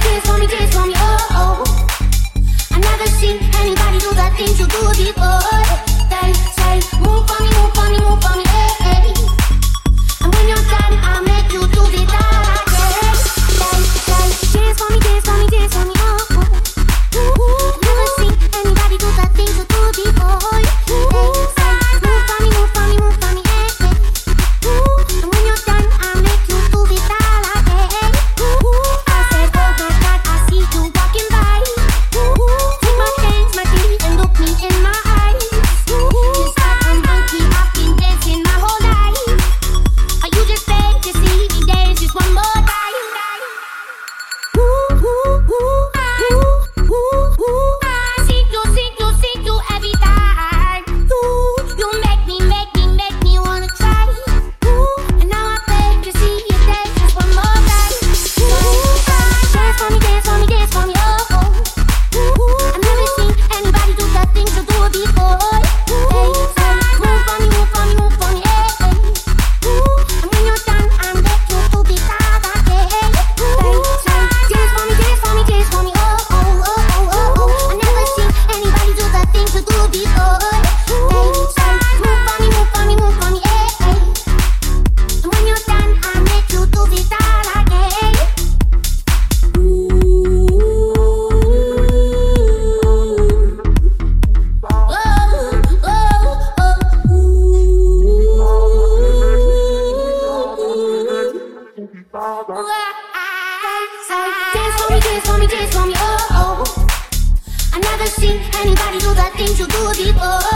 Oh, oh. things you do before. Time, time, move for me, move for me. Dance for me, dance for me, dance for me, oh oh. I never seen anybody do the things you do before.